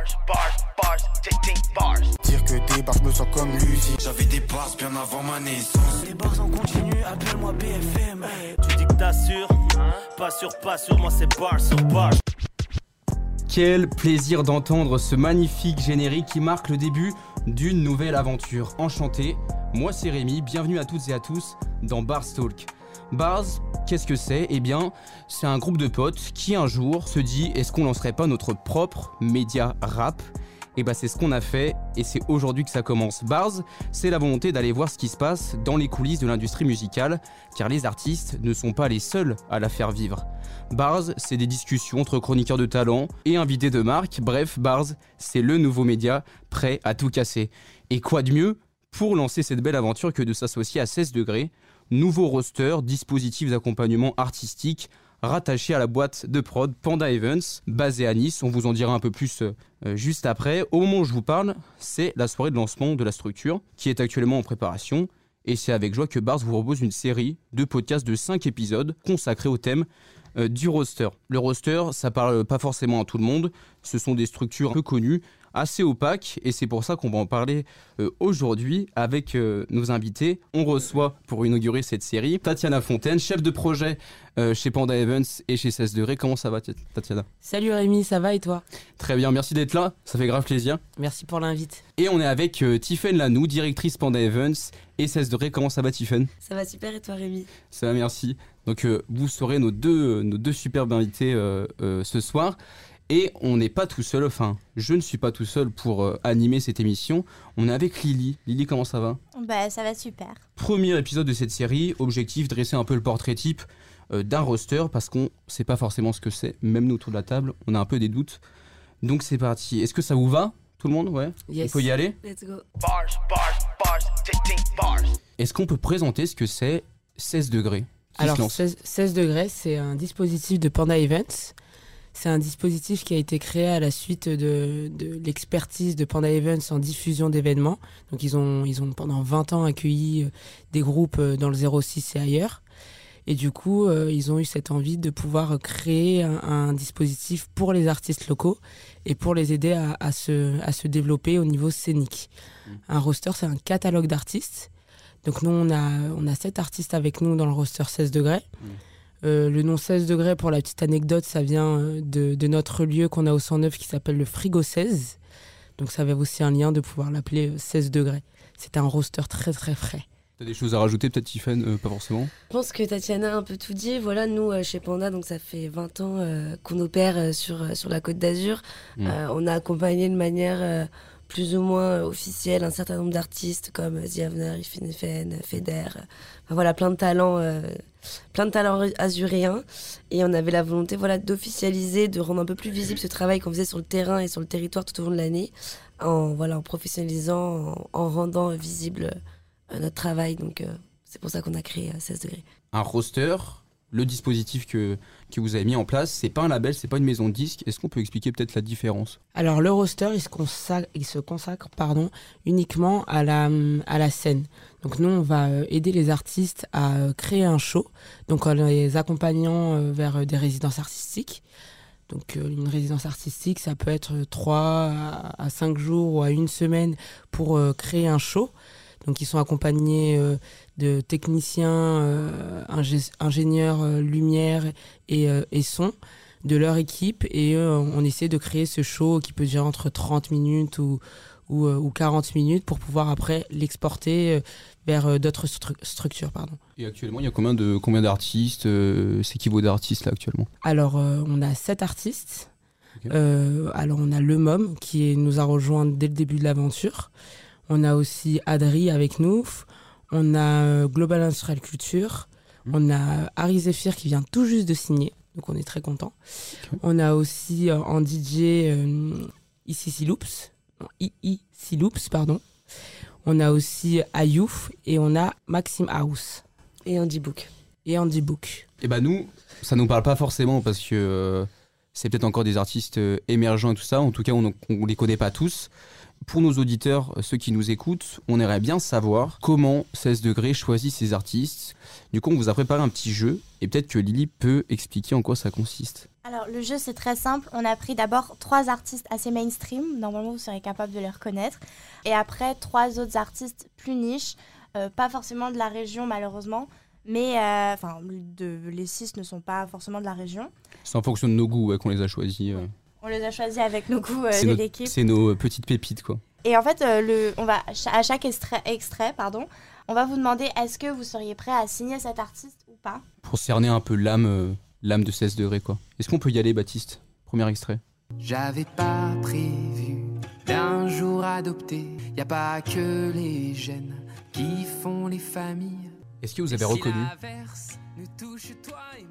Bars, bars, bars, 15 bars. Dire que des bars, je me sens comme Lucie. J'avais des bars bien avant ma naissance. Les bars en continu, appelle-moi BFM. Tu dis que t'assures Pas sûr, pas sûr, moi c'est bars sur bars. Quel plaisir d'entendre ce magnifique générique qui marque le début d'une nouvelle aventure. Enchanté, moi c'est Rémi, bienvenue à toutes et à tous dans Bars Talk. Bars, qu'est-ce que c'est? Eh bien, c'est un groupe de potes qui un jour se dit est-ce qu'on lancerait pas notre propre média rap? Et bah c'est ce qu'on a fait et c'est aujourd'hui que ça commence. Bars, c'est la volonté d'aller voir ce qui se passe dans les coulisses de l'industrie musicale, car les artistes ne sont pas les seuls à la faire vivre. Bars, c'est des discussions entre chroniqueurs de talent et invités de marque. Bref, Bars, c'est le nouveau média prêt à tout casser. Et quoi de mieux pour lancer cette belle aventure que de s'associer à 16 degrés, nouveau roster, dispositif d'accompagnement artistique rattaché à la boîte de prod Panda Events, basée à Nice. On vous en dira un peu plus euh, juste après. Au moment où je vous parle, c'est la soirée de lancement de la structure qui est actuellement en préparation. Et c'est avec joie que Bars vous propose une série de podcasts de 5 épisodes consacrés au thème euh, du roster. Le roster, ça parle pas forcément à tout le monde. Ce sont des structures peu connues, assez opaques, et c'est pour ça qu'on va en parler euh, aujourd'hui avec euh, nos invités. On reçoit pour inaugurer cette série Tatiana Fontaine, chef de projet euh, chez Panda Events et chez 16 degrés. Comment ça va, Tat- Tatiana? Salut Rémi, ça va et toi? Très bien, merci d'être là. Ça fait grave plaisir. Merci pour l'invite. Et on est avec euh, Tiffen Lanou, directrice Panda Events et 16 degrés. Comment ça va, Tiffen Ça va super et toi Rémi? Ça va, merci. Donc, euh, vous serez nos deux, nos deux superbes invités euh, euh, ce soir. Et on n'est pas tout seul, enfin, je ne suis pas tout seul pour euh, animer cette émission. On est avec Lily. Lily, comment ça va? Bah ça va super. Premier épisode de cette série, objectif dresser un peu le portrait type euh, d'un roster parce qu'on sait pas forcément ce que c'est, même nous autour de la table, on a un peu des doutes. Donc c'est parti. Est-ce que ça vous va tout le monde? Ouais. Il Yes. faut y aller? Let's go Bars, bars, bars, 15 bars. Est-ce qu'on peut présenter ce que c'est 16 degrés? Alors se lance 16, 16 degrés, c'est un dispositif de Panda Events. C'est un dispositif qui a été créé à la suite de, de l'expertise de Panda Events en diffusion d'événements. Donc ils ont, ils ont pendant 20 ans accueilli euh, des groupes euh, dans le 06 et ailleurs. Et du coup, euh, ils ont eu cette envie de pouvoir créer un, un dispositif pour les artistes locaux et pour les aider à, à se, à se développer au niveau scénique. Un roster, c'est un catalogue d'artistes. Donc nous, on a, on a sept artistes avec nous dans le roster 16 degrés. Euh, le nom 16 degrés, pour la petite anecdote, ça vient euh, de, de notre lieu qu'on a au 109 qui s'appelle le Frigo 16. Donc ça avait aussi un lien de pouvoir l'appeler euh, 16 degrés. C'est un roster très très frais. T'as des choses à rajouter, peut-être Tiffen Euh, Pas forcément? Je pense que Tatiana a un peu tout dit. Voilà, nous, euh, chez Panda, donc ça fait 20 ans euh, qu'on opère euh, sur, euh, sur la côte d'Azur. Mm. Euh, on a accompagné de manière euh, plus ou moins euh, officielle un certain nombre d'artistes comme euh, Ziavner, Ifenefen, Feder. euh, enfin, voilà, plein de talents, euh, plein de talents azuréens. Et on avait la volonté voilà, d'officialiser, de rendre un peu plus visible ce travail qu'on faisait sur le terrain et sur le territoire tout au long de l'année, en, voilà, en professionnalisant, en, en rendant visible notre travail. Donc, c'est pour ça qu'on a créé euh, 16 degrés. Un roster, le dispositif que, que vous avez mis en place, c'est pas un label, c'est pas une maison de disques. Est-ce qu'on peut expliquer peut-être la différence? Alors le roster, il se consacre, pardon, uniquement à la, à la scène. Donc nous, on va euh, aider les artistes à euh, créer un show, donc en les accompagnant euh, vers des résidences artistiques. Donc une résidence artistique, ça peut être 3 à 5 jours ou à une semaine pour créer un show. Donc ils sont accompagnés de techniciens, euh, ingé- ingénieurs euh, lumière et, euh, et son de leur équipe et on essaie de créer ce show qui peut durer entre 30 minutes ou, ou, ou 40 minutes pour pouvoir après l'exporter vers d'autres stru- structures. Pardon. Et actuellement, il y a combien de combien d'artistes C'est qui vos d'artistes là actuellement? Alors on a sept artistes. Ok. Euh, alors on a Le Mom qui nous a rejoint dès le début de l'aventure. On a aussi Adri avec nous. On a euh, Global Industrial Culture. Mhm. On a Harry Zephyr qui vient tout juste de signer. Donc on est très content. On a aussi euh, en DJ euh, Ici Loops. Non, Ici Loops, pardon. On a aussi Ayouf et on a Maxime House Et Andy Book. et Andy Book. Et bah nous, ça nous parle pas forcément parce que euh, c'est peut-être encore des artistes euh, émergents et tout ça. En tout cas, on, on les connaît pas tous. Pour nos auditeurs, euh, ceux qui nous écoutent, on aimerait bien savoir comment 16 degrés choisit ses artistes. Du coup, on vous a préparé un petit jeu et peut-être que Lily peut expliquer en quoi ça consiste. Alors, le jeu, c'est très simple. On a pris d'abord trois artistes assez mainstream. Normalement, vous serez capable de les reconnaître. Et après, trois autres artistes plus niches. Euh, pas forcément de la région, malheureusement. Mais, euh, enfin, les six ne sont pas forcément de la région. C'est en fonction de nos goûts ouais, qu'on les a choisis. euh. On les a choisis avec nos goûts euh, de l'équipe. c'est nos euh, petites pépites, quoi. Et en fait, euh, le, on va, à chaque extrait, extrait pardon, on va vous demander est-ce que vous seriez prêt à signer cet artiste ou pas? Pour cerner un peu l'âme, euh, l'âme de 16 degrés, quoi. Est-ce qu'on peut y aller, Baptiste? Premier extrait. J'avais pas prévu d'un jour adopter. Y a pas que les gènes qui font les familles. Est-ce que vous avez reconnu.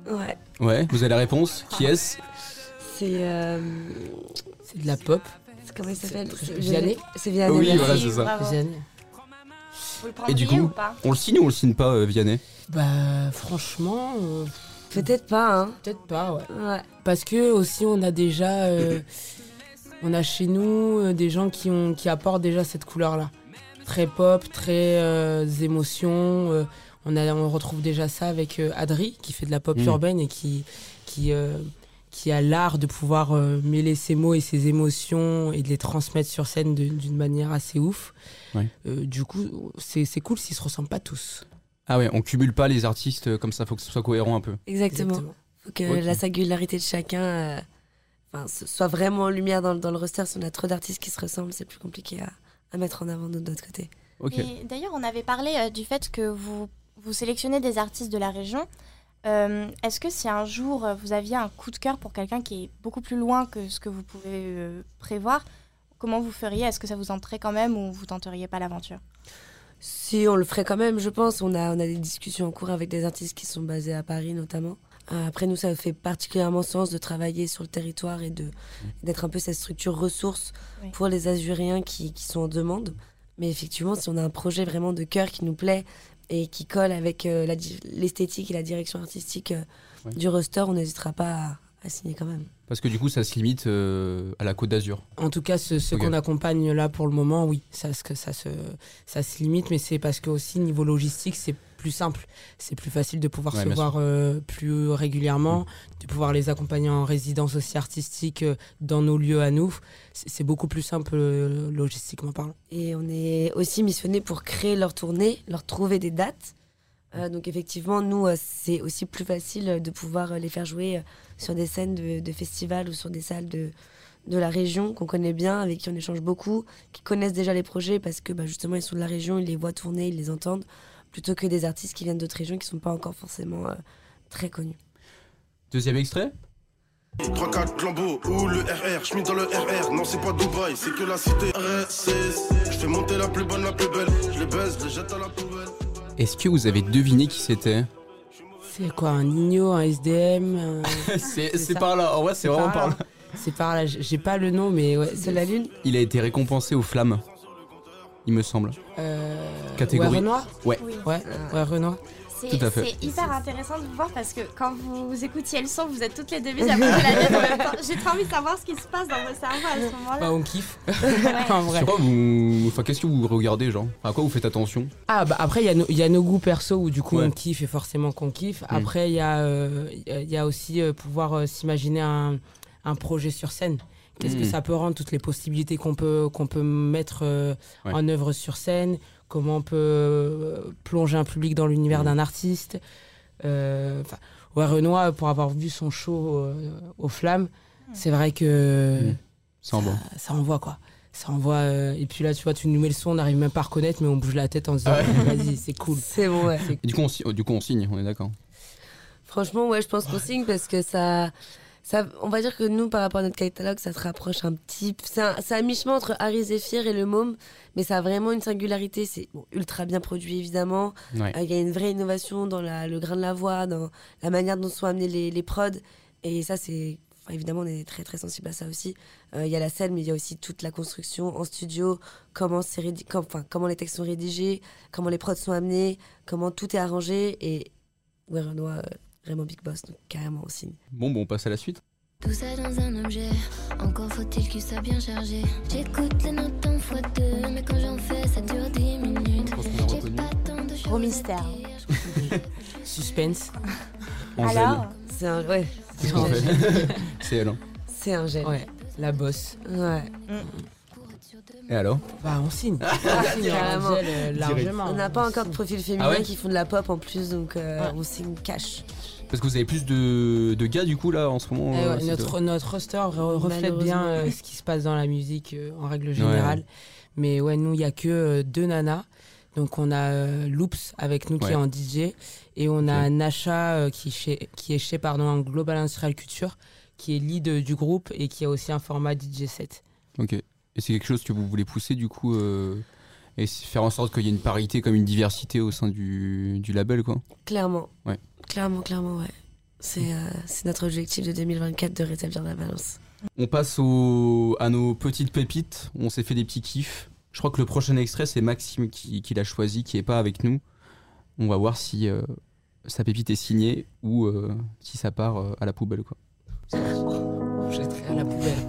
Ouais. Ouais, vous avez la réponse Qui est-ce C'est. euh, C'est de la pop. c'est- comment il s'appelle C'est Vianney C'est Vianney. Oui, voilà, c'est ça. Vianney. Et du coup On le signe ou on le signe pas, euh, Vianney Bah, franchement, euh, Peut-être pas, hein. peut-être pas, ouais. Ouais. Parce que aussi, on a déjà. euh, on a chez nous euh, des gens qui, ont, qui apportent déjà cette couleur-là. Très pop, très euh, émotions. euh, on, a, on retrouve déjà ça avec euh, Adri, qui fait de la pop Mm. urbaine et qui, qui, euh, qui a l'art de pouvoir euh, mêler ses mots et ses émotions et de les transmettre sur scène d'une manière assez ouf. Ouais. Euh, du coup, c'est c'est cool s'ils se ressemblent pas tous. Ah ouais, on cumule pas les artistes comme ça, faut que ce soit cohérent un peu. Exactement. Faut que la singularité de chacun euh, enfin, soit vraiment en lumière dans, le- dans le roster. Si on a trop d'artistes qui se ressemblent, c'est plus compliqué à, à mettre en avant de notre côté. D'ailleurs, on avait parlé euh, du fait que vous, vous sélectionnez des artistes de la région. Euh, Est-ce que si un jour euh, vous aviez un coup de cœur pour quelqu'un qui est beaucoup plus loin que ce que vous pouvez euh, prévoir, comment vous feriez? Est-ce que ça vous tenterait quand même ou vous tenteriez pas l'aventure? Si on le ferait quand même, je pense. On a, on a des discussions en cours avec des artistes qui sont basés à Paris notamment. Après, nous, ça fait particulièrement sens de travailler sur le territoire et d'être un peu cette structure ressource Oui. pour les Azuréens qui, qui sont en demande. Mais effectivement, si on a un projet vraiment de cœur qui nous plaît et qui colle avec euh, l'esthétique et la direction artistique euh, Ouais. du roster, on n'hésitera pas à, à signer quand même. Parce que du coup, ça se limite euh, à la Côte d'Azur. En tout cas, ce, qu'on accompagne là pour le moment, oui, ça, se- ça, se, ça se limite, mais c'est parce que aussi niveau logistique, c'est plus simple. C'est plus facile de pouvoir Ouais, se voir euh, plus régulièrement, de pouvoir les accompagner en résidence aussi artistique euh, dans nos lieux à nous. C'est beaucoup plus simple euh, logistiquement parlant. Et on est aussi missionné pour créer leur tournée, leur trouver des dates. Euh, donc effectivement, nous, euh, c'est aussi plus facile euh, de pouvoir euh, les faire jouer euh, sur des scènes de, de festivals ou sur des salles de, de la région qu'on connaît bien, avec qui on échange beaucoup, qui connaissent déjà les projets parce que bah, justement ils sont de la région, ils les voient tourner, ils les entendent, plutôt que des artistes qui viennent d'autres régions qui ne sont pas encore forcément euh, très connus. Deuxième extrait 3-4 lambeaux ou le RR, je dans le RR, non c'est pas Dubaï, c'est que la cité RSS. Je fais monter la plus bonne, la plus belle, je les baise, je les jette à la poubelle. Est-ce que vous avez deviné qui c'était? C'est quoi, un Nino, un SDM un- C'est c'est par là, en vrai, c'est vraiment par là. C'est par là, j'ai pas le nom, mais ouais. C'est la lune Il a été récompensé aux flammes, il me semble. Euh, Catégorie. Ouais, Renoir Ouais. Oui. Ouais, ouais, Renoir. C'est Tout à fait. c'est hyper intéressant de vous voir parce que quand vous écoutiez le son, vous êtes toutes les deux mises à bouger la tête en même temps. J'ai trop envie de savoir ce qui se passe dans vos cerveaux à ce moment-là. Bah, on kiffe. Ouais. en vrai. Vous. Enfin, qu'est-ce que vous regardez, genre? À quoi vous faites attention? Ah bah après il y, a nos- il y a nos goûts perso où du coup Ouais. on kiffe et forcément qu'on kiffe. Après il y, a, euh, il y a aussi euh, pouvoir euh, s'imaginer un, un projet sur scène. Qu'est-ce que Mm. ça peut rendre, toutes les possibilités qu'on peut, qu'on peut mettre euh, Ouais. en œuvre sur scène, comment on peut euh, plonger un public dans l'univers Mm. d'un artiste. Euh, ouais, Renoir, pour avoir vu son show euh, aux flammes, c'est vrai que Mm. Ça en va. ça envoie quoi. Ça envoie. euh, et puis là, tu vois, tu nous mets le son, on n'arrive même pas à reconnaître, mais on bouge la tête en se disant, Ah vas-y, c'est cool. C'est bon, ouais. Et du coup, on, si- du coup, on signe, on est d'accord. Franchement, ouais, je pense qu'on signe parce que ça, ça. On va dire que nous, par rapport à notre catalogue, ça se rapproche un petit. C'est un, c'est un mi-chemin entre Harry Zephyr et le Môme, mais ça a vraiment une singularité. C'est bon, ultra bien produit, évidemment. Ouais. Euh, Il y a une vraie innovation dans la- le grain de la voix, dans la manière dont sont amenés les, les prods. Et ça, c'est. enfin, évidemment, on est très très sensible à ça aussi. Euh, Il y a la scène, mais il y a aussi toute la construction en studio, comment, enfin, comment les textes sont rédigés, comment les prods sont amenés, comment tout est arrangé. Et ouais, Renoir, euh, vraiment big boss, donc carrément on signe. Bon, bon, on passe à la suite. Tout ça dans un objet, encore faut-il qu'il soit bien chargé. J'écoute les notes en fois deux, mais quand j'en fais, ça dure 10 minutes. J'ai pas tant de choses Gros mystère. Suspense. Alors, C'est un, ouais, C'est Ouais. fait. C'est elle. hein. C'est un gène. Ouais, la bosse. Ouais. Et alors Bah, on signe. Ah, On signe carrément. Euh, largement. On n'a pas encore de profil féminin Ah ouais qui font de la pop en plus, donc euh, Ouais. on signe cash. Parce que vous avez plus de, de gars du coup là en ce moment Eh euh, ouais, notre, notre roster re- reflète bien euh, ce qui se passe dans la musique euh, en règle générale. Mais ouais, nous, il n'y a que euh, deux nanas. Donc on a euh, Loops avec nous qui est en DJ et on a. Nasha euh, qui, est chez, qui est chez pardon, en Global Industrial Culture qui est lead euh, du groupe et qui a aussi un format DJ set. Ok. Et c'est quelque chose que vous voulez pousser du coup euh, et faire en sorte qu'il y ait une parité comme une diversité au sein du, du label quoi? Clairement. Ouais. Clairement, clairement, ouais. C'est euh, notre objectif de 2024 de rétablir la balance. On passe au, à nos petites pépites. On s'est fait des petits kiffs. Je crois que le prochain extrait c'est Maxime qui, qui l'a choisi, qui est pas avec nous. On va voir si euh, sa pépite est signée ou euh, si ça part euh, à la poubelle quoi. Jetterai à la poubelle.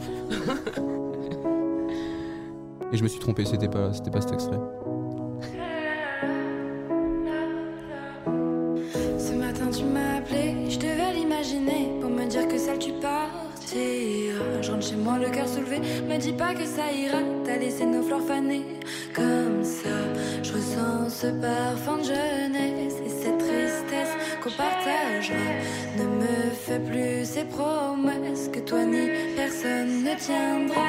Et je me suis trompé, c'était pas, c'était pas cet extrait. Pas que ça ira, t'as laissé nos fleurs faner comme ça. Je ressens ce parfum de jeunesse et cette tristesse qu'on partagera. Ne me fais plus ces promesses que toi ni personne ne tiendra.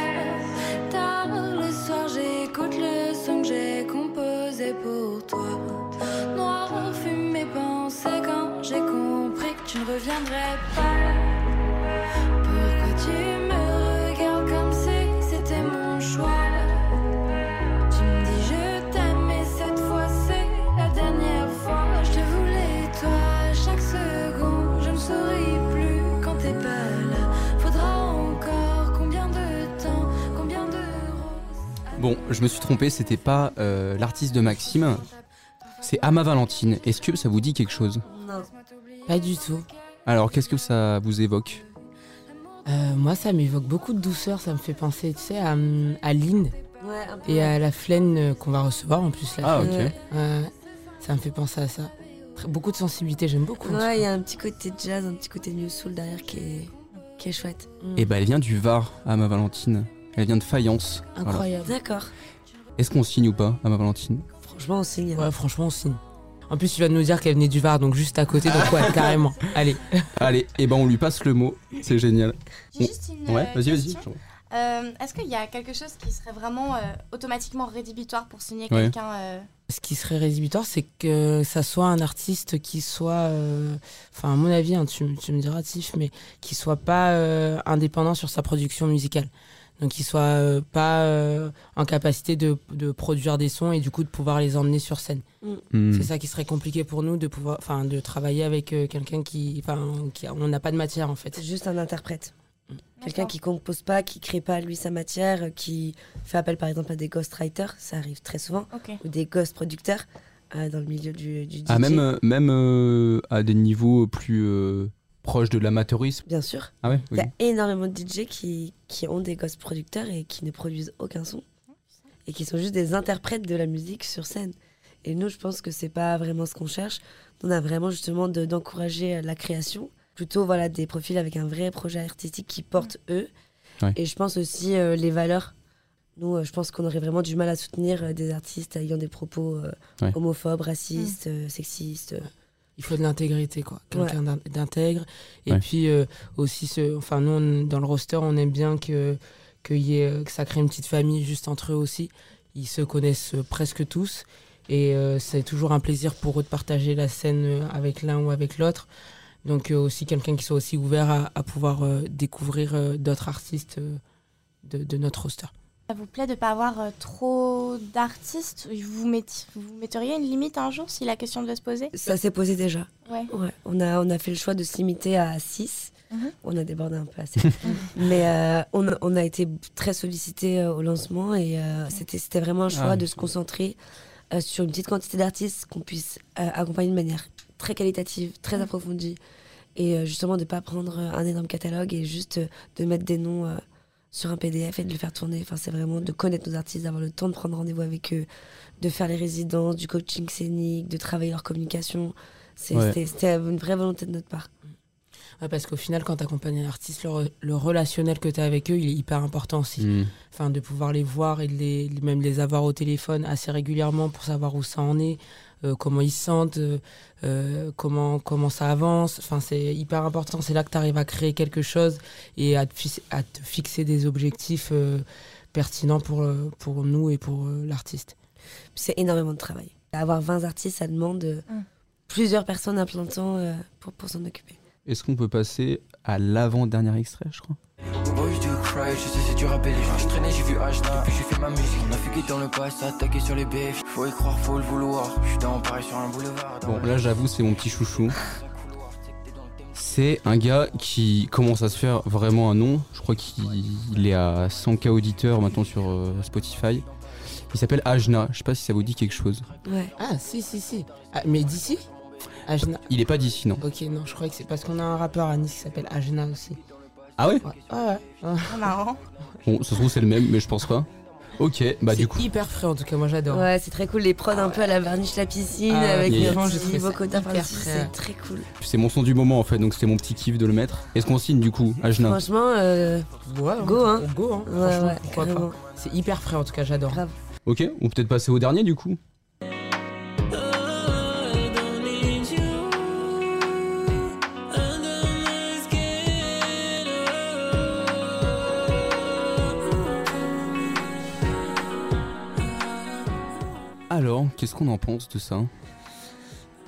Tard le soir j'écoute le son que j'ai composé pour toi. Noir fume mes pensées quand j'ai compris que tu ne reviendrais pas. Pourquoi tu je me suis trompé, c'était pas euh, l'artiste de Maxime, c'est Ama Valentine. Est-ce que ça vous dit quelque chose? Non. Pas du tout. Alors, qu'est-ce que ça vous évoque? Euh, moi, ça m'évoque beaucoup de douceur. Ça me fait penser, tu sais, à, à Lynn Ouais, et à la Flaine euh, qu'on va recevoir en plus. La Ah, ok. Ça me fait penser à ça. Très- beaucoup de sensibilité, j'aime beaucoup. Ouais, il y a un petit côté jazz, un petit côté new soul derrière qui est, qui est chouette. Mm. Eh ben, elle vient du Var, Ama Valentine. Elle vient de Fayence. Voilà. Incroyable. D'accord. Est-ce qu'on signe ou pas, Ama Valentine? Franchement, on signe. Ouais, franchement, on signe. En plus, tu vas nous dire qu'elle venait du Var, donc juste à côté, donc ouais, carrément. Allez. Allez, eh ben, on lui passe le mot, c'est génial. J'ai juste une Ouais, euh, vas-y, vas-y. question. Euh, Est-ce qu'il y a quelque chose qui serait vraiment euh, automatiquement rédhibitoire pour signer Ouais. quelqu'un euh, Ce qui serait rédhibitoire, c'est que ça soit un artiste qui soit, euh, enfin à mon avis, hein, tu, tu me diras Tiff, mais qui soit pas euh, indépendant sur sa production musicale. Donc qui soit euh, pas euh, en capacité de, de produire des sons et du coup de pouvoir les emmener sur scène. Hmm. C'est ça qui serait compliqué pour nous de pouvoir, enfin de travailler avec euh, quelqu'un qui, enfin qui a- on n'a pas de matière en fait. C'est juste un interprète. Quelqu'un qui compose pas, qui crée pas lui sa matière, qui fait appel par exemple à des ghostwriters, ça arrive très souvent, ou des ghost producteurs euh, dans le milieu du, du DJ. Ah, même, même euh, à des niveaux plus proches de l'amateurisme Bien sûr. Ah ouais Il y a énormément de DJ qui, qui ont des ghost producteurs et qui ne produisent aucun son. Et qui sont juste des interprètes de la musique sur scène. Et nous, je pense que c'est pas vraiment ce qu'on cherche. On a vraiment justement de- d'encourager euh, la création. Plutôt voilà, des profils avec un vrai projet artistique qui portent eux. Ouais. Et je pense aussi euh, les valeurs. Nous, euh, je pense qu'on aurait vraiment du mal à soutenir euh, des artistes ayant des propos euh, Ouais. homophobes, racistes, euh, sexistes. Il faut de l'intégrité, quoi. Quelqu'un d'in- d'intègre. Et Ouais. puis euh, aussi, ce, enfin, nous, on- dans le roster, on aime bien que, que, y ait, que ça crée une petite famille juste entre eux aussi. Ils se connaissent euh, presque tous. Et euh, c'est toujours un plaisir pour eux de partager la scène avec l'un ou avec l'autre. Donc euh, aussi quelqu'un qui soit aussi ouvert à, à pouvoir euh, découvrir euh, d'autres artistes euh, de, de notre roster. Ça vous plaît de ne pas avoir euh, trop d'artistes? Vous, metteriez une limite un jour si la question devait se poser? Ça s'est posé déjà. Ouais. Ouais, on a, on a fait le choix de se limiter à 6. Mhm. On a débordé un peu assez. Mais euh, on, a- on a été très sollicité au lancement et euh, c'était c'était vraiment un choix Ah. de se concentrer euh, sur une petite quantité d'artistes qu'on puisse euh, accompagner de manière très qualitative, très approfondie. Et euh, justement de ne pas prendre euh, un énorme catalogue et juste euh, de mettre des noms euh, sur un PDF et de le faire tourner. Enfin, c'est vraiment de connaître nos artistes, d'avoir le temps de prendre rendez-vous avec eux, de faire les résidences, du coaching scénique, de travailler leur communication. Ouais. C'était une vraie volonté de notre part. Ouais, parce qu'au final, quand tu accompagnes un artiste, le, re- le relationnel que tu as avec eux, il est hyper important aussi. Hmm. Enfin, de pouvoir les voir et de les, même les avoir au téléphone assez régulièrement pour savoir où ça en est, euh, comment ils se sentent, euh, euh, comment, comment ça avance. Enfin, c'est hyper important. C'est là que tu arrives à créer quelque chose et à te, fix- à te fixer des objectifs euh, pertinents pour, pour nous et pour euh, l'artiste. C'est énormément de travail. Avoir 20 artistes, ça demande euh, plusieurs personnes à plein temps euh, pour, pour s'en occuper. Est-ce qu'on peut passer à l'avant-dernier extrait, je crois? Cry, je sais c'est dur à les gens. Je traînais, j'ai vu H depuis j'ai fait ma musique. On a fugué dans le passé, attaqué sur les BF. Faut y croire, faut le vouloir. Je suis dans Paris sur un boulevard. Bon, là, j'avoue, c'est mon petit chouchou. C'est un gars qui commence à se faire vraiment un nom. Je crois qu'il il est à 100k auditeurs maintenant sur euh, Spotify. Il s'appelle Ajna. Je sais pas si ça vous dit quelque chose. Ouais. Ah, si, si, si. Ah, mais d'ici? Ajna. Il est pas d'ici, non Ok, non, je croyais que c'est parce qu'on a un rappeur à Nice qui s'appelle Ajna aussi. Ah ouais Ouais, ouais. ouais. marrant. Bon, ça se trouve, c'est le même, mais je pense pas. Ok, bah du coup. C'est hyper frais en tout cas, moi j'adore. Ouais, c'est très cool. Les prods un peu à la varniche la piscine Ah, avec yeah. les Franchement, j'ai trouvé ça vocodeurs hyper par-dessus, frais. C'est très cool. C'est mon son du moment en fait, donc c'était mon petit kiff de le mettre. Est-ce qu'on signe du coup, Ajna Franchement, euh, Ouais, Go, hein. Go, hein. Ouais, Franchement, ouais, pourquoi carrément. pas. C'est hyper frais en tout cas, j'adore. grave. Ok, on peut peut-être passer au dernier du coup. Alors, qu'est-ce qu'on en pense de ça?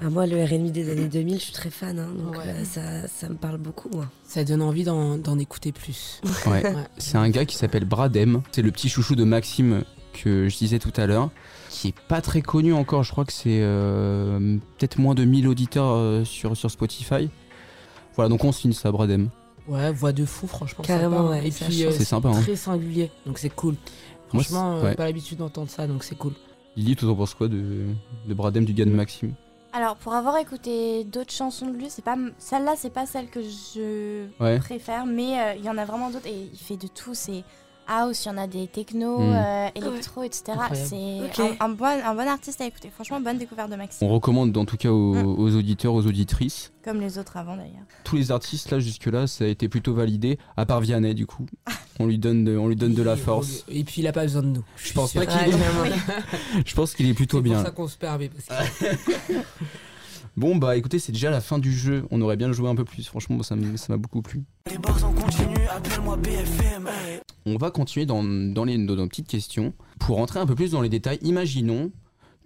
Ah, moi, le RB des années 2000, je suis très fan. hein, donc Ouais. euh, ça, ça me parle beaucoup. moi. Ça donne envie d'en écouter plus. Ouais. Ouais. C'est un gars qui s'appelle Bradem. C'est le petit chouchou de Maxime que je disais tout à l'heure, qui est pas très connu encore. Je crois que c'est euh, peut-être moins de 1000 auditeurs euh, sur, sur Spotify. Voilà, donc on signe ça, Bradem. Ouais, voix de fou, franchement. Carrément, sympa. ouais, Et ça puis, change. euh, C'est sympa, hein. Très singulier, donc c'est cool. Moi, Franchement, euh, ouais. pas l'habitude d'entendre ça, donc c'est cool. Lily, tu en penses quoi de, de Bradem, du gars de Maxime? Alors, pour avoir écouté d'autres chansons de lui, c'est pas celle-là, c'est pas celle que je Ouais. préfère, mais euh, il y en a vraiment d'autres et il fait de tout. C'est house, il y en a des techno, Mm. euh, électro, etc. Incroyable. C'est un, un bon, un bon artiste à écouter. Franchement, bonne découverte de Maxime, On recommande en tout cas aux, Mm. aux auditeurs, aux auditrices. comme les autres avant d'ailleurs. Tous les artistes là jusque-là, ça a été plutôt validé, à part Vianney du coup. On lui donne de, on lui donne de la force. Et puis il a pas besoin de nous. Je pense suis pas qu'il est- Je pense qu'il est plutôt C'est bien. pour là. ça qu'on se permet. Parce que... Bon bah écoutez, c'est déjà la fin du jeu. On aurait bien joué un peu plus. Franchement, ça m'a beaucoup plu. Les bars on continue, appelle-moi BFM. hey. On va continuer dans, dans, les, dans nos petites questions. Pour rentrer un peu plus dans les détails, imaginons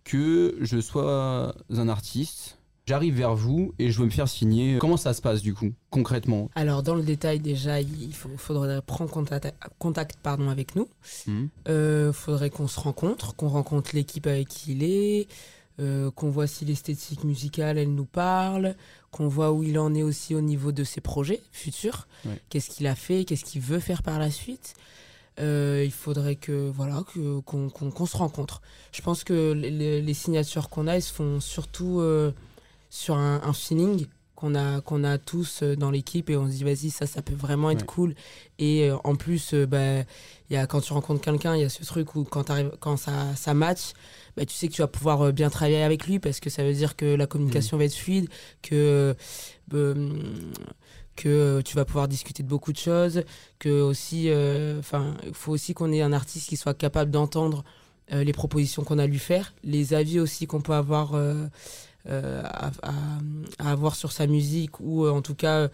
que je sois un artiste, j'arrive vers vous et je veux me faire signer. Comment ça se passe du coup, concrètement? Alors, dans le détail, déjà, il faut- faudrait prendre contact, contact pardon, avec nous. Hmm. Euh, faudrait qu'on se rencontre, qu'on rencontre l'équipe avec qui il est, euh, qu'on voit si l'esthétique musicale, elle nous parle, qu'on voit où il en est aussi au niveau de ses projets futurs, Ouais. qu'est-ce qu'il a fait, qu'est-ce qu'il veut faire par la suite. Euh, il faudrait que voilà qu'on se rencontre. Je pense que les, les signatures qu'on a, elles se font surtout euh, sur un, un feeling qu'on a qu'on a tous dans l'équipe et on se dit vas-y ça ça peut vraiment être Ouais. cool et euh, en plus bah, il y a quand tu rencontres quelqu'un il y a ce truc où quand quand ça ça match bah, tu sais que tu vas pouvoir euh, bien travailler avec lui parce que ça veut dire que la communication va être fluide que euh, que euh, tu vas pouvoir discuter de beaucoup de choses que aussi enfin il faut aussi qu'on ait un artiste qui soit capable d'entendre euh, les propositions qu'on a à lui faire les avis aussi qu'on peut avoir à, à- à avoir sur sa musique ou en tout cas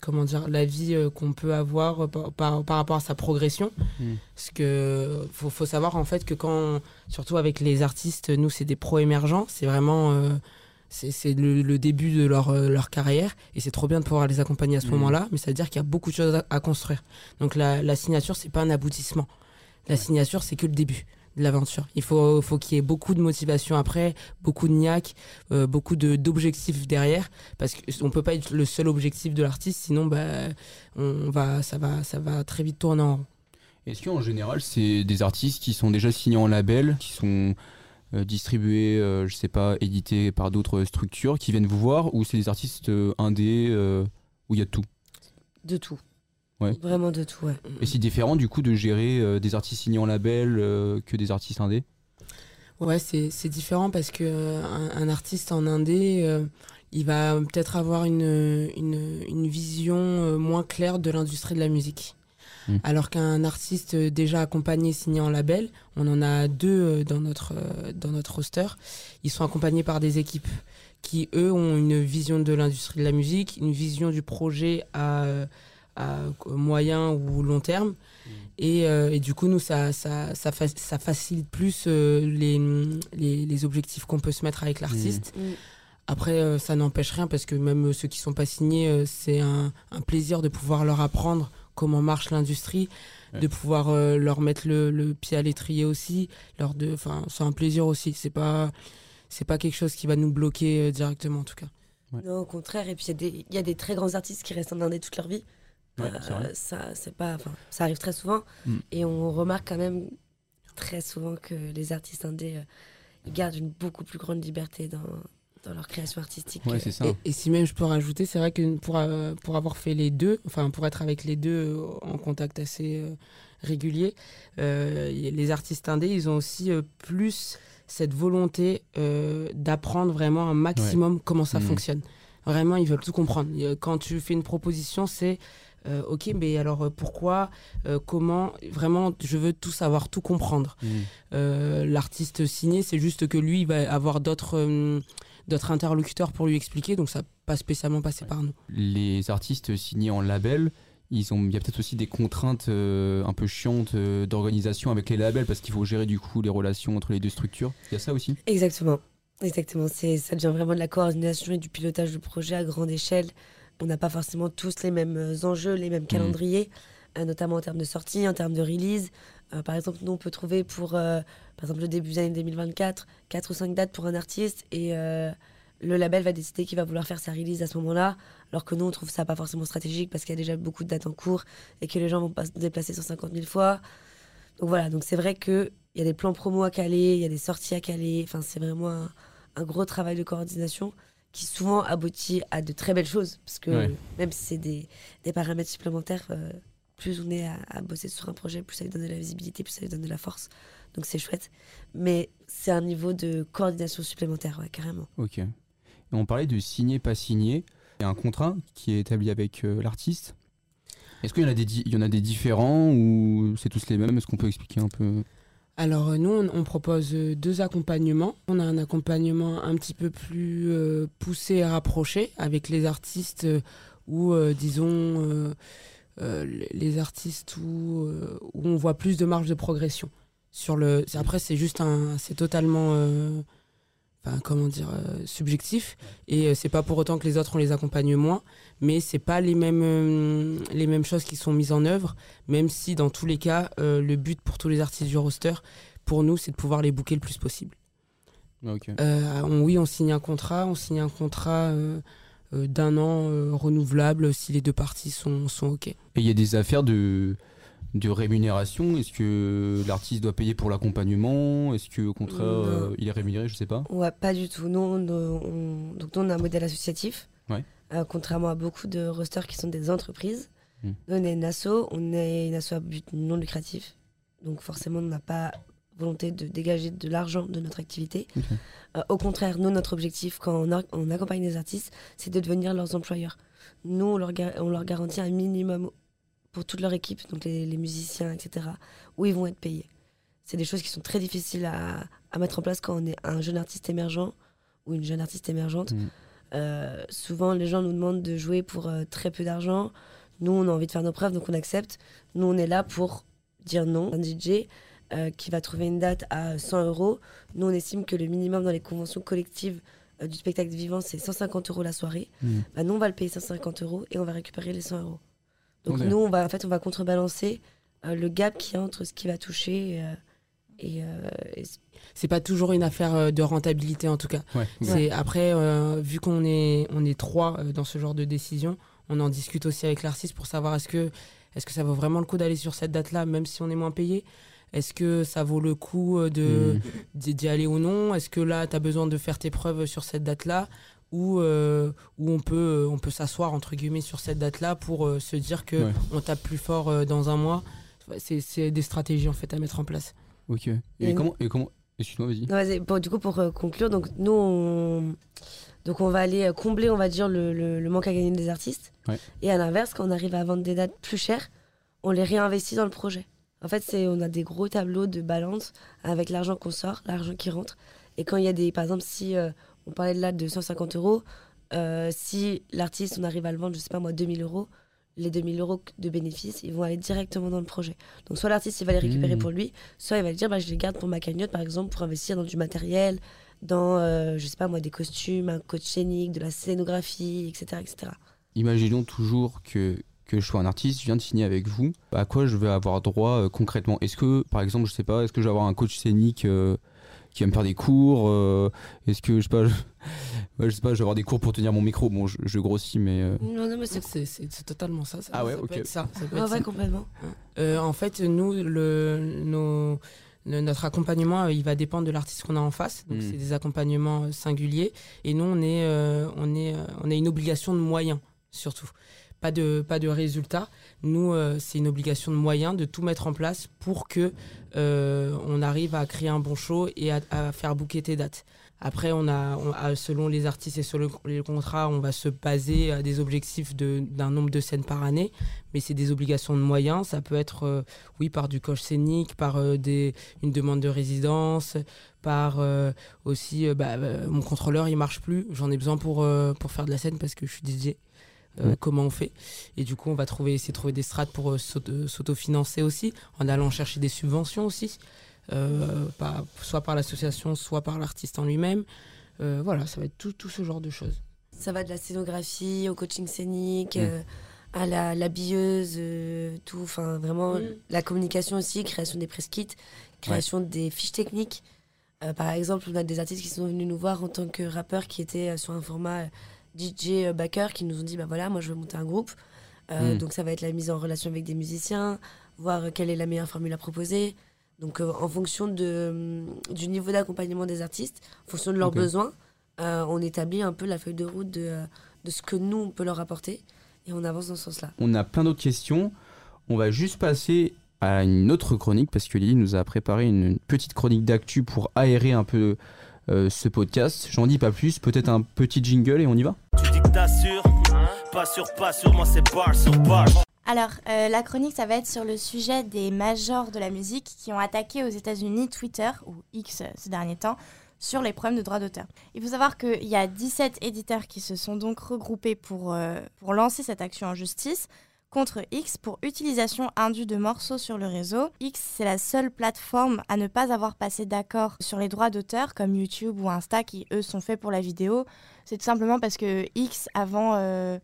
comment dire l'avis euh, qu'on peut avoir par, par, par rapport à sa progression. Mm. parce que faut, faut savoir en fait que quand surtout avec les artistes nous c'est des pros émergents c'est vraiment euh, c'est le, le début de leur, euh, leur carrière. Et c'est trop bien de pouvoir les accompagner à ce Mhm. moment-là. Mais ça veut dire qu'il y a beaucoup de choses à, à construire. Donc la, la signature c'est pas un aboutissement. La signature c'est que le début de l'aventure. Il faut, faut qu'il y ait beaucoup de motivation après beaucoup de niaque euh, beaucoup de d'objectifs derrière parce qu'on peut pas être le seul objectif de l'artiste sinon bah on va ça va ça va très vite tourner en rond. Est-ce qu'en général, c'est des artistes qui sont déjà signés en label, qui sont euh, distribués, euh, je sais pas, édités par d'autres structures, qui viennent vous voir, ou c'est des artistes euh, indés euh, où il y a de tout? De tout. Ouais. Vraiment de tout, ouais. Et c'est différent du coup de gérer euh, des artistes signés en label euh, que des artistes indés? Ouais, c'est c'est différent parce que euh, un, un artiste en indé, euh, il va peut-être avoir une, une, une vision euh, moins claire de l'industrie de la musique. Mm. Alors qu'un artiste déjà accompagné, signé en label, on en a deux dans notre, dans notre roster, ils sont accompagnés par des équipes qui, eux, ont une vision de l'industrie de la musique, une vision du projet à, euh, à moyen ou long terme. Et, euh, et du coup, nous, ça, ça, ça, fa- ça facilite plus euh, les, les, les objectifs qu'on peut se mettre avec l'artiste. Mm. Après, euh, ça n'empêche rien parce que même ceux qui sont pas signés, euh, c'est un, un plaisir de pouvoir leur apprendre comment marche l'industrie, Ouais. de pouvoir euh, leur mettre le, le pied à l'étrier aussi. Leur de, enfin, c'est un plaisir aussi. C'est pas, c'est pas quelque chose qui va nous bloquer euh, directement en tout cas. Non, au contraire. Et puis, il y a des- il y, a des très grands artistes qui restent en indé toute leur vie. Ouais, vrai. ça, c'est pas, ça arrive très souvent. Mm. Et on remarque quand même très souvent que les artistes indés euh, ils gardent une beaucoup plus grande liberté dans, dans leur création artistique. Ouais, euh, c'est ça. Et, et si même je peux rajouter, c'est vrai que pour, euh, pour avoir fait les deux, enfin pour être avec les deux euh, en contact assez euh, régulier, euh, les artistes indés, ils ont aussi euh, plus cette volonté euh, d'apprendre vraiment un maximum comment ça Mhm. fonctionne. Vraiment, ils veulent tout comprendre. Quand tu fais une proposition, c'est euh, ok, mais alors euh, pourquoi, euh, comment, vraiment, je veux tout savoir, tout comprendre. Mm. Euh, L'artiste signé, c'est juste que lui, il va avoir d'autres euh, d'autres interlocuteurs pour lui expliquer, donc ça n'a pas spécialement passé par nous. Les artistes signés en label, ils ont, il y a peut-être aussi des contraintes euh, un peu chiantes euh, d'organisation avec les labels parce qu'il faut gérer du coup les relations entre les deux structures. Il y a ça aussi? Exactement. Exactement. C'est, ça devient vraiment de la coordination et du pilotage de projet à grande échelle. On n'a pas forcément tous les mêmes euh, enjeux, les mêmes calendriers, euh, notamment en termes de sortie, en termes de release. Euh, par exemple, nous, on peut trouver pour, euh, par exemple, le début d'année 2024, 4 ou 5 dates pour un artiste et euh, le label va décider qu'il va vouloir faire sa release à ce moment-là, alors que nous, on trouve ça pas forcément stratégique parce qu'il y a déjà beaucoup de dates en cours et que les gens vont pas se déplacer 150 000 fois. Donc voilà, donc c'est vrai qu'il y a des plans promo à caler, il y a des sorties à caler. Enfin, c'est vraiment un, un gros travail de coordination qui souvent aboutit à de très belles choses. Parce que Ouais. même si c'est des, des paramètres supplémentaires, euh, plus on est à, à bosser sur un projet, plus ça lui donne de la visibilité, plus ça lui donne de la force. Donc c'est chouette. Mais c'est un niveau de coordination supplémentaire, ouais, carrément. Ok. Et on parlait de signer, pas signer. Il y a un contrat qui est établi avec euh, l'artiste. Est-ce qu'il y en a des, di- il y en a des différents ou c'est tous les mêmes? Est-ce qu'on peut expliquer un peu? Alors euh, nous, on, propose euh, deux accompagnements. On a un accompagnement un petit peu plus euh, poussé et rapproché avec les artistes euh, euh, disons, les- artistes où, on voit plus de marge de progression. Sur le, après, c'est juste un, c'est totalement, enfin, comment dire, euh, subjectif. Et euh, c'est pas pour autant que les autres on les accompagne moins, mais c'est pas les mêmes, euh, les mêmes choses qui sont mises en œuvre. Même si dans tous les cas, euh, le but pour tous les artistes du roster, pour nous, c'est de pouvoir les booker le plus possible. On- oui, on signe un contrat, on signe un contrat d'un an renouvelable si les deux parties sont, sont OK. Et il y a des affaires de, de rémunération. Est-ce que l'artiste doit payer pour l'accompagnement Est-ce que au contraire euh, il est rémunéré Je sais pas. Ouais, pas du tout. Nous, on, on- donc, nous, on a un modèle associatif. Ouais. Euh, contrairement à beaucoup de rosters qui sont des entreprises. Mm. Nous, on est une asso, on est une asso à but non lucratif. Donc forcément, on n'a pas volonté de dégager de l'argent de notre activité. Euh, au contraire, nous, notre objectif quand on, a- on accompagne des artistes, c'est de devenir leurs employeurs. Nous, on leur, on leur garantit un minimum pour toute leur équipe, donc les, les musiciens, etc., où ils vont être payés. C'est des choses qui sont très difficiles à, à mettre en place quand on est un jeune artiste émergent ou une jeune artiste émergente. Mm. Euh, souvent, les gens nous demandent de jouer pour euh, très peu d'argent. Nous, on a envie de faire nos preuves, donc on accepte. Nous, on est là pour dire non. Un DJ euh, qui va trouver une date à 100 euros, nous, on estime que le minimum dans les conventions collectives du spectacle vivant, c'est 150 euros la soirée. Mm. Bah, nous, on va le payer 150 euros et on va récupérer les 100 euros. Donc, nous, on va, en fait, on va contrebalancer euh, le gap qu'il y a entre ce qui va toucher euh, et, euh, et ce- C'est pas toujours une affaire euh, de rentabilité en tout cas. Ouais. C'est après, euh, vu qu'on est, on est trois euh, dans ce genre de décision, on en discute aussi avec l'artiste pour savoir est-ce que, est-ce que ça vaut vraiment le coup d'aller sur cette date-là, même si on est moins payé? Est-ce que ça vaut le coup de, Mm. d'y d'y aller ou non? Est-ce que là, tu as besoin de faire tes preuves sur cette date-là? Ou euh, où on peut, on peut s'asseoir entre guillemets sur cette date-là pour euh, se dire que Ouais. on tape plus fort euh, dans un mois. C'est, c'est des stratégies en fait à mettre en place. Ok. Et, Et- comment, et comment Excuse-moi, vas-y. Non, vas-y. Bon, du coup, pour conclure, donc nous, on... Donc on va aller combler, on va dire, le, le- le manque à gagner des artistes. Ouais. Et à l'inverse, quand on arrive à vendre des dates plus chères, on les réinvestit dans le projet. En fait, c'est on a des gros tableaux de balance avec l'argent qu'on sort, l'argent qui rentre. Et quand il y a des, par exemple, si euh, on parlait de là de 150 euros, euh, si l'artiste, on arrive à le vendre, je sais pas moi, 2000 euros, les 2000 euros de bénéfices, ils vont aller directement dans le projet. Donc soit l'artiste, il va les récupérer Mmh. pour lui, soit il va dire, bah, je les garde pour ma cagnotte, par exemple, pour investir dans du matériel, dans, euh, je sais pas moi, des costumes, un coach scénique, de la scénographie, etc. etc. Imaginons toujours que, que je sois un artiste, je viens de signer avec vous. À quoi je vais avoir droit euh, concrètement? Est-ce que, par exemple, je sais pas, est-ce que je vais avoir un coach scénique euh, qui va me faire des cours euh, Est-ce que, je sais pas, je... ouais, je sais pas, je vais avoir des cours pour tenir mon micro Bon, je, je grossis, mais. euh, Non, non, mais c'est totalement ça. ça Ah ouais, ça peut ok. être ça. ça peut Ouais, être ouais, ça. complètement. Euh, en fait, nous, le, nos- le- notre accompagnement, euh, il va dépendre de l'artiste qu'on a en face. Donc, Mm. c'est des accompagnements singuliers. Et nous, on est, euh, on est, euh, on a une obligation de moyens, surtout. Pas de, pas de résultats. Nous, euh, c'est une obligation de moyens de tout mettre en place pour que euh, on arrive à créer un bon show et à, faire booker tes dates. Après, on a, on a- selon les artistes et selon les contrats, on va se baser à des objectifs d'un nombre de scènes par année, mais c'est des obligations de moyens. Ça peut être, euh, oui, par du coach scénique, par euh, des, une demande de résidence, par euh, aussi, euh, bah, euh, mon contrôleur, il marche plus. J'en ai besoin pour, euh, pour faire de la scène parce que je suis DJ. Euh, Mm. Comment on fait Et du coup, on va trouver, essayer de trouver des strates pour euh, s'auto- s'autofinancer aussi, en allant chercher des subventions aussi, euh, par- soit par l'association, soit par l'artiste en lui-même. Euh, voilà, ça va être tout, tout ce genre de choses. Ça va de la scénographie au coaching scénique, Mm. euh, à la l'habilleuse, euh, tout. Enfin, vraiment, Mm. la communication aussi, création des press kits, création des fiches techniques. Euh, par exemple, on a des artistes qui sont venus nous voir en tant que rappeurs qui étaient euh, sur un format euh, DJ euh, backer, qui nous ont dit bah voilà, moi je veux monter un groupe. Euh, Mm. Donc ça va être la mise en relation avec des musiciens, voir quelle est la meilleure formule à proposer. Donc euh, en fonction de, hum, du niveau d'accompagnement des artistes, en fonction de leurs besoins, euh, on établit un peu la feuille de route de, de ce que nous, on peut leur apporter. Et on avance dans ce sens-là. On a plein d'autres questions. On va juste passer à une autre chronique parce que Lily nous a préparé une petite chronique d'actu pour aérer un peu euh, ce podcast. J'en dis pas plus, peut-être un petit jingle et on y va Tu dis que t'assures Pas sûr, pas sûr, moi c'est bar sur bar. Alors, euh, la chronique, ça va être sur le sujet des majors de la musique qui ont attaqué aux États-Unis Twitter, ou X ces derniers temps, sur les problèmes de droits d'auteur. Il faut savoir qu'il y a 17 éditeurs qui se sont donc regroupés pour, euh, pour lancer cette action en justice contre X pour utilisation indue de morceaux sur le réseau. X, c'est la seule plateforme à ne pas avoir passé d'accord sur les droits d'auteur, comme YouTube ou Insta, qui eux sont faits pour la vidéo. C'est tout simplement parce que X, avant... euh,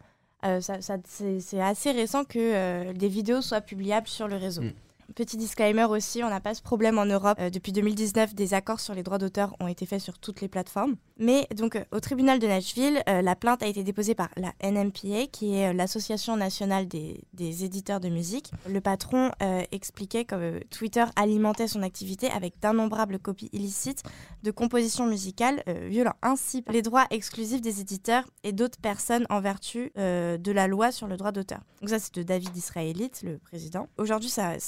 euh, c'est assez récent que euh, des vidéos soient publiables sur le réseau. Mm. Petit disclaimer aussi, on n'a pas ce problème en Europe. Euh, depuis 2019, des accords sur les droits d'auteur ont été faits sur toutes les plateformes. Mais donc euh, au tribunal de Nashville, euh, la plainte a été déposée par la NMPA, qui est l'Association nationale des, éditeurs de musique. Le patron expliquait que Twitter alimentait son activité avec d'innombrables copies illicites de compositions musicales, violant ainsi les droits exclusifs des éditeurs et d'autres personnes en vertu de la loi sur le droit d'auteur. Donc ça, c'est de David Israélite, le président. Aujourd'hui, ça,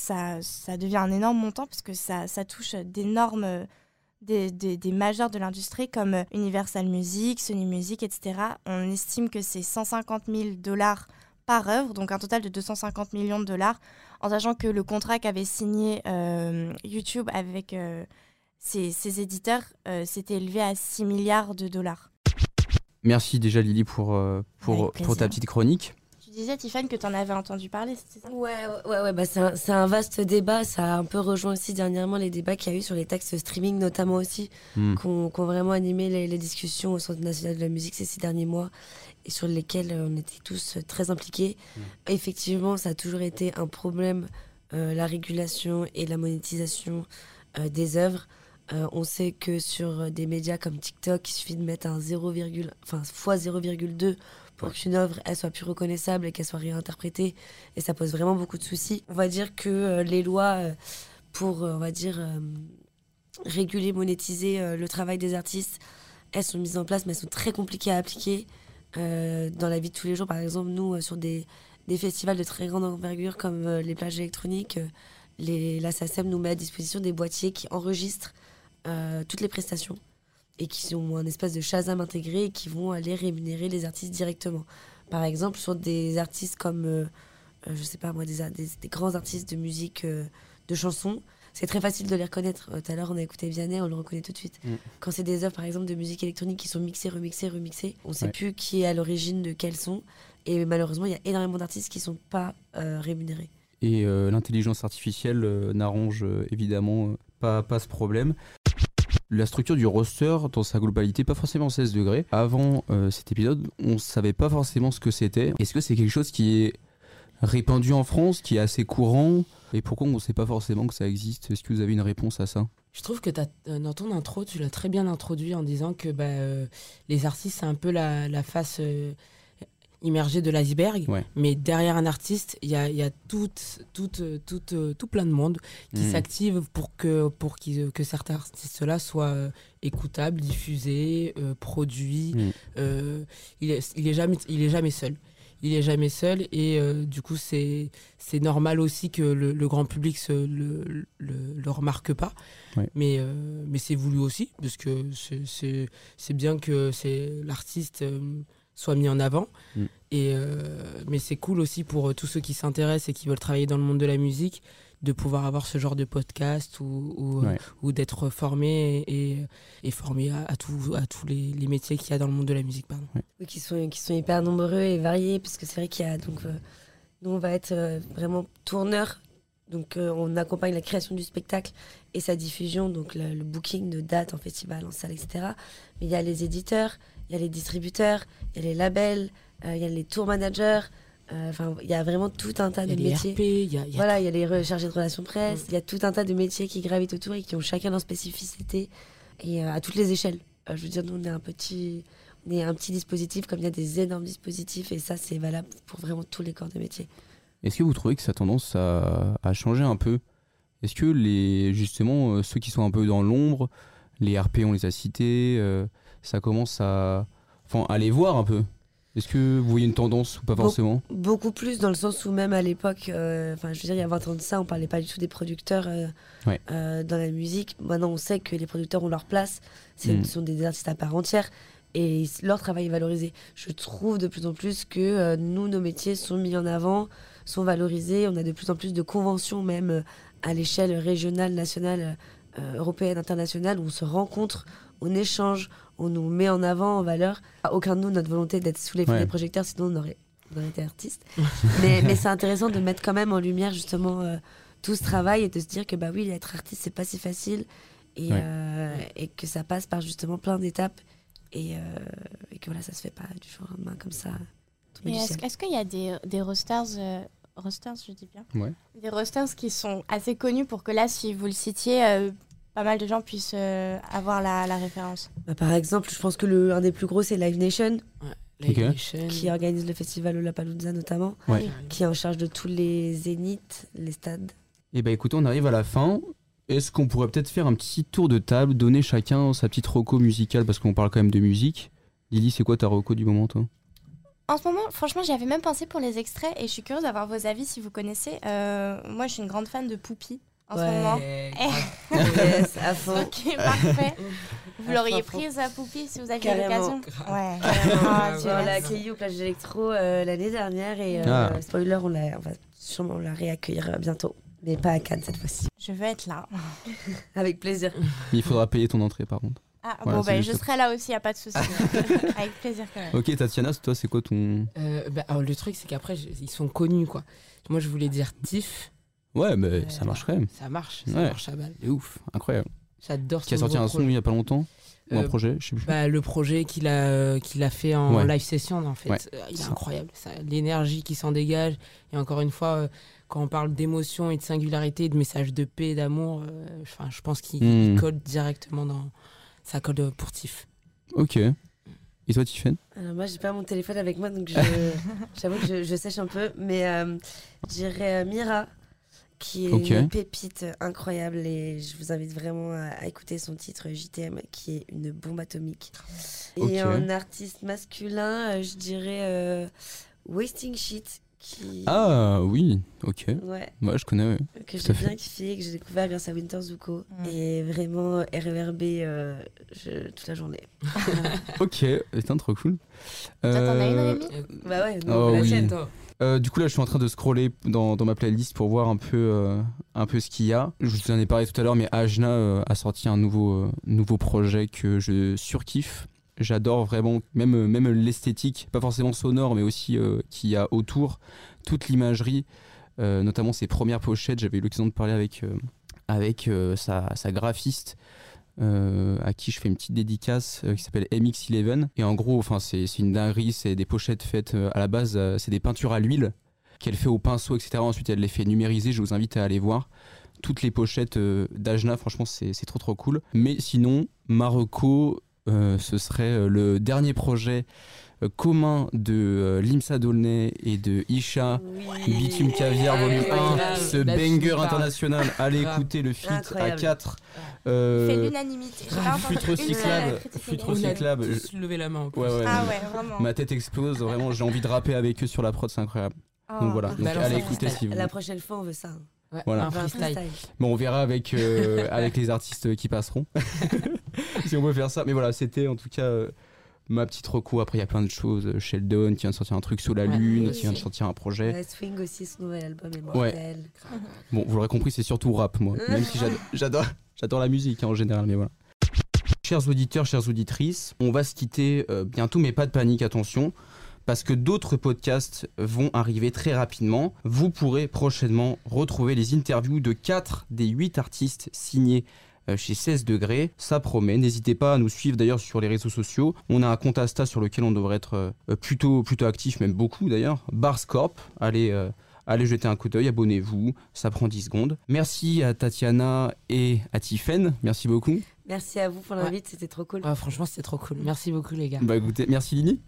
ça devient un énorme montant parce que ça, ça touche d'énormes... Des, des, des majors de l'industrie comme Universal Music, Sony Music, etc. On estime que c'est 150 000 dollars par œuvre, donc un total de 250 millions de dollars, en sachant que le contrat qu'avait signé euh, YouTube avec euh, ses, ses éditeurs euh, s'était élevé à 6 milliards de dollars. Merci déjà Lily pour, euh, pour, Avec pour ta petite chronique. Tu disais, Tiffany, que tu en avais entendu parler, c'est ça? Ouais, ouais, ouais, bah c'est un, vaste débat. Ça a un peu rejoint aussi dernièrement les débats qu'il y a eu sur les taxes streaming, notamment aussi, Hmm. qui ont vraiment animé les, les discussions au Centre national de la musique ces six derniers mois et sur lesquels euh, on était tous euh, très impliqués. Effectivement, ça a toujours été un problème, euh, la régulation et la monétisation euh, des œuvres. Euh, on sait que sur des médias comme TikTok, il suffit de mettre un 0, enfin, fois 0,2 pour qu'une œuvre elle soit plus reconnaissable et qu'elle soit réinterprétée. Et ça pose vraiment beaucoup de soucis. On va dire que euh, les lois euh, pour, euh, on va dire, réguler, monétiser le travail des artistes, elles sont mises en place, mais elles sont très compliquées à appliquer dans la vie de tous les jours. Par exemple, nous, sur des, des festivals de très grande envergure comme les plages électroniques, les, la SACEM nous met à disposition des boîtiers qui enregistrent euh, toutes les prestations et qui ont un espèce de Shazam intégré et qui vont aller rémunérer les artistes directement. Par exemple, sur des artistes comme, euh, euh, je sais pas moi, des, a- des- des grands artistes de musique, euh, de chansons, c'est très facile de les reconnaître. Euh, Tout à l'heure, on a écouté Vianney, on le reconnaît tout de suite. Mm. Quand c'est des œuvres, par exemple, de musique électronique qui sont mixées, remixées, remixées, on sait Ouais. plus qui est à l'origine de quels sons. Et malheureusement, il y a énormément d'artistes qui sont pas euh, rémunérés. Et l'intelligence artificielle n'arrange évidemment pas, pas ce problème. La structure du roster dans sa globalité, pas forcément 16 degrés. Avant euh, cet épisode, on savait pas forcément ce que c'était. Est-ce que c'est quelque chose qui est répandu en France, qui est assez courant? Et pourquoi on ne sait pas forcément que ça existe? Est-ce que vous avez une réponse à ça? Je trouve que euh, dans ton intro, tu l'as très bien introduit en disant que bah, euh, les artistes, c'est un peu la, la face immergée de l'iceberg. Ouais. Mais derrière un artiste, il y a, y a tout, tout, euh, tout, euh, tout plein de monde qui Mhm. s'active pour que, pour qu'ils- que certains artistes-là soient euh, écoutables, diffusés, euh, produits. Mhm. Euh, il, est, il, est jamais, il est jamais seul. Il est jamais seul et euh, du coup c'est c'est normal aussi que le, le grand public se le, le, le remarque pas Ouais. mais euh, mais c'est voulu aussi parce que c'est- bien que c'est l'artiste euh, soit mis en avant Mm. et euh, mais c'est cool aussi pour euh, tous ceux qui s'intéressent et qui veulent travailler dans le monde de la musique de pouvoir avoir ce genre de podcast ou, ou, euh, Ouais. ou d'être formé et, et, et formé à, à, tout- à tous les, les métiers qu'il y a dans le monde de la musique pardon. Oui, qui sont, qui sont hyper nombreux et variés, parce que c'est vrai qu'il y a donc euh, nous on va être euh, vraiment tourneur, donc euh, on accompagne la création du spectacle et sa diffusion, donc le, le booking de dates en festival, en salle, etc. Mais il y a les éditeurs, il y a les distributeurs, il y a les labels, euh, il y a les tour managers. euh, Enfin, il y a vraiment tout un tas Il y a de les métiers. RP, il y a, il y a Voilà, il y a les re- chargés de relations presse, Mm. il y a tout un tas de métiers qui gravitent autour et qui ont chacun leur spécificité et euh, à toutes les échelles. Euh, je veux dire, nous, on est un petit, on est un petit dispositif comme il y a des énormes dispositifs et ça, c'est valable pour vraiment tous les corps de métier. Est-ce que vous trouvez que ça a tendance à, à changer un peu? Est-ce que les, justement euh, ceux qui sont un peu dans l'ombre, les RP on les a cités, euh, ça commence à, enfin, à les voir un peu Est-ce que vous voyez une tendance ou pas forcément? Beaucoup plus dans le sens où même à l'époque, euh, enfin, je veux dire, il y a 20 ans de ça, on parlait pas du tout des producteurs euh, Ouais. euh, dans la musique. Maintenant, on sait que les producteurs ont leur place, c'est- Mm. ce sont des artistes à part entière et leur travail est valorisé. Je trouve de plus en plus que nous, nos métiers sont mis en avant, sont valorisés. On a de plus en plus de conventions, même à l'échelle régionale, nationale, européenne, internationale, où on se rencontre, on échange, on nous met en avant, en valeur. À aucun de nous, notre volonté d'être sous les feux Ouais. des projecteurs, sinon on aurait, on aurait été artiste. mais mais c'est intéressant de mettre quand même en lumière justement euh, tout ce travail et de se dire que bah oui, être artiste, c'est pas si facile et, Ouais. euh, et que ça passe par justement plein d'étapes et, euh, et que voilà, ça se fait pas du jour au lendemain comme ça. est-ce qu'il y a des, des rosters, euh, rosters, je dis bien Ouais. Des rosters qui sont assez connus pour que là, si vous le citiez, euh, pas mal de gens puissent euh, avoir la, la référence. Bah, par exemple, je pense que le, un des plus gros, c'est Live Nation, Live Ok. Nation. qui organise le festival Lollapalooza notamment, Ouais. qui est en charge de tous les zéniths, les stades. Eh ben écoutez, on arrive à la fin. Est-ce qu'on pourrait peut-être faire un petit tour de table, donner chacun sa petite reco musicale parce qu'on parle quand même de musique. Lily, c'est quoi ta reco du moment toi? En ce moment, franchement, j'y avais même pensé pour les extraits et je suis curieuse d'avoir vos avis si vous connaissez. Euh, moi, je suis une grande fan de Poupie en ce moment. grave. yes, à fond. Ok, parfait. Vous l'auriez prise, à Poupie, si vous aviez l'occasion Ouais. Ah, on tu l'a vois. accueilli au plage d'électro euh, l'année dernière et euh, Ah. spoiler, on, l'a- on va sûrement la réaccueillir euh, bientôt. Mais pas à Cannes cette fois-ci. Je veux être là. Avec plaisir. Il faudra payer ton entrée par contre. Ah, Voilà, bon, bah, je serai là aussi, y a pas de souci. Avec plaisir quand même. Ok, Tatiana, toi, c'est quoi ton. Euh, bah, alors, le truc, c'est qu'après, ils sont connus, quoi. Moi, je voulais dire Tiff. Ouais, mais Euh, ça marche quand même. Ça marche, ça Ouais. marche à balle. C'est ouf, incroyable. J'adore Qui a sorti un son il y a pas longtemps Ou un Euh, projet, je sais plus. Bah, le projet qu'il a, euh, qu'il a fait en Ouais. live session, en fait, Ouais, Euh, il est incroyable. Ça, L'énergie qui s'en dégage. Et encore une fois, euh, quand on parle d'émotion et de singularité, de message de paix, d'amour, euh, enfin, je pense qu'il il colle directement dans. Ça colle euh, pour Tiff. Ok. Et toi, Tiffen Alors moi, j'ai pas mon téléphone avec moi, donc j'avoue que je, je sèche un peu. Mais euh, euh, Mira, qui est une pépite incroyable. Et je vous invite vraiment à, à écouter son titre JTM, qui est une bombe atomique. Et un artiste masculin, euh, je dirais euh, Wasting Shit, qui... Ah oui, ok. Ouais. Moi, je connais. ouais. que j'ai bien kiffé, que j'ai découvert grâce à Winter Zuko. Et vraiment, RVRB euh, je- toute la journée. Ok, putain, trop cool. Toi, t'en as une, Euh, Rémi? Bah ouais, non, Oh la oui. tienne, toi. Euh, du coup là je suis en train de scroller dans, dans ma playlist pour voir un peu, euh, un peu ce qu'il y a. Je vous en ai parlé tout à l'heure mais Ajna euh, a sorti un nouveau, nouveau projet que je surkiffe. J'adore vraiment même, même l'esthétique, pas forcément sonore mais aussi qu'il y a autour, toute l'imagerie, notamment ses premières pochettes. J'avais eu l'occasion de parler avec, avec sa, sa graphiste euh, à qui je fais une petite dédicace euh, qui s'appelle MX11 et en gros enfin c'est une dinguerie c'est des pochettes faites euh, à la base c'est des peintures à l'huile qu'elle fait au pinceau etc ensuite elle les fait numériser je vous invite à aller voir. Toutes les pochettes d'Ajna franchement c'est trop trop cool. Mais sinon Marocco ce serait le dernier projet commun de euh, Limsa Dolnay et de Isha Bitume Caviar volume 1 Incroyable. ce banger parles. international allez écouter le feat à Incroyable. 4 Il fait l'unanimité. J'ai pas entendu Fut une recyclable, seule critique fut négative. recyclable. On a tous levé la main, en plus. Ouais, ouais, Ah ouais, vraiment. Ma tête explose, vraiment, j'ai envie de rapper avec eux sur la prod, c'est incroyable. Oh. Donc voilà, donc Balance allez écouter si vous La prochaine fois, on veut ça. hein. Ouais, Voilà. un freestyle. Bon, on verra avec, euh, avec les artistes qui passeront. si on peut faire ça. Mais voilà, c'était en tout cas euh, ma petite reco. Après, il y a plein de choses. Sheldon qui vient de sortir un truc sous la Ouais, lune, qui vient de sortir un projet. Ouais, Swing aussi, son nouvel album est mortel. Bon, vous l'aurez compris, c'est surtout rap, moi. Même si j'ado- j'adore, j'adore la musique hein, en général, mais voilà. Chers auditeurs, chères auditrices, on va se quitter euh, bientôt, mais pas de panique, attention, parce que d'autres podcasts vont arriver très rapidement. Vous pourrez prochainement retrouver les interviews de 4 des 8 artistes signés euh, chez 16 degrés. Ça promet. N'hésitez pas à nous suivre d'ailleurs sur les réseaux sociaux. On a un compte Insta sur lequel on devrait être euh, plutôt, plutôt actif, même beaucoup d'ailleurs. Barscorp. Allez. euh, Allez jeter un coup d'œil, abonnez-vous, ça prend 10 secondes. Merci à Tatiana et à Tiffen, merci beaucoup. Merci à vous pour l'invite, c'était trop cool. Franchement, c'était trop cool. Merci beaucoup, les gars. Bah écoutez, merci Lini.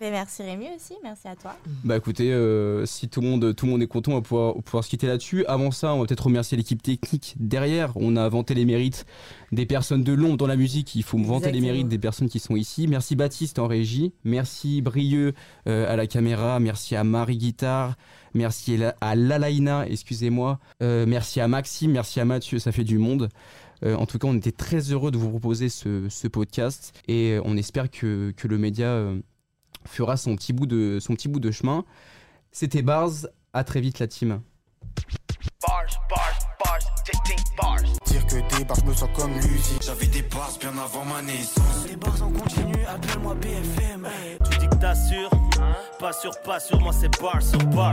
Ben, merci Rémi aussi, merci à toi. Bah écoutez, euh, si tout le, monde, tout le monde est content, on va pouvoir, se quitter là-dessus. Avant ça, on va peut-être remercier l'équipe technique derrière. On a vanté les mérites des personnes de l'ombre dans la musique. Il faut vanter les mérites des personnes qui sont ici. Merci Baptiste en régie. Merci Brieux euh, à la caméra. Merci à Marie Guitare. Merci à Lalaina, excusez-moi. Euh, merci à Maxime. Merci à Mathieu, ça fait du monde. Euh, en tout cas, on était très heureux de vous proposer ce, ce podcast et on espère que, que le média euh, fera son petit bout de, son petit bout de chemin. C'était Bars, à très vite la team. Bars, bars, bars, 15 bars. Dire que des bars, je me sens comme Lucie. J'avais des bars bien avant ma naissance. Les bars en continu, appelle-moi BFM. Tu dis que t'assures Pas sûr, pas sûr, moi c'est bar sur bar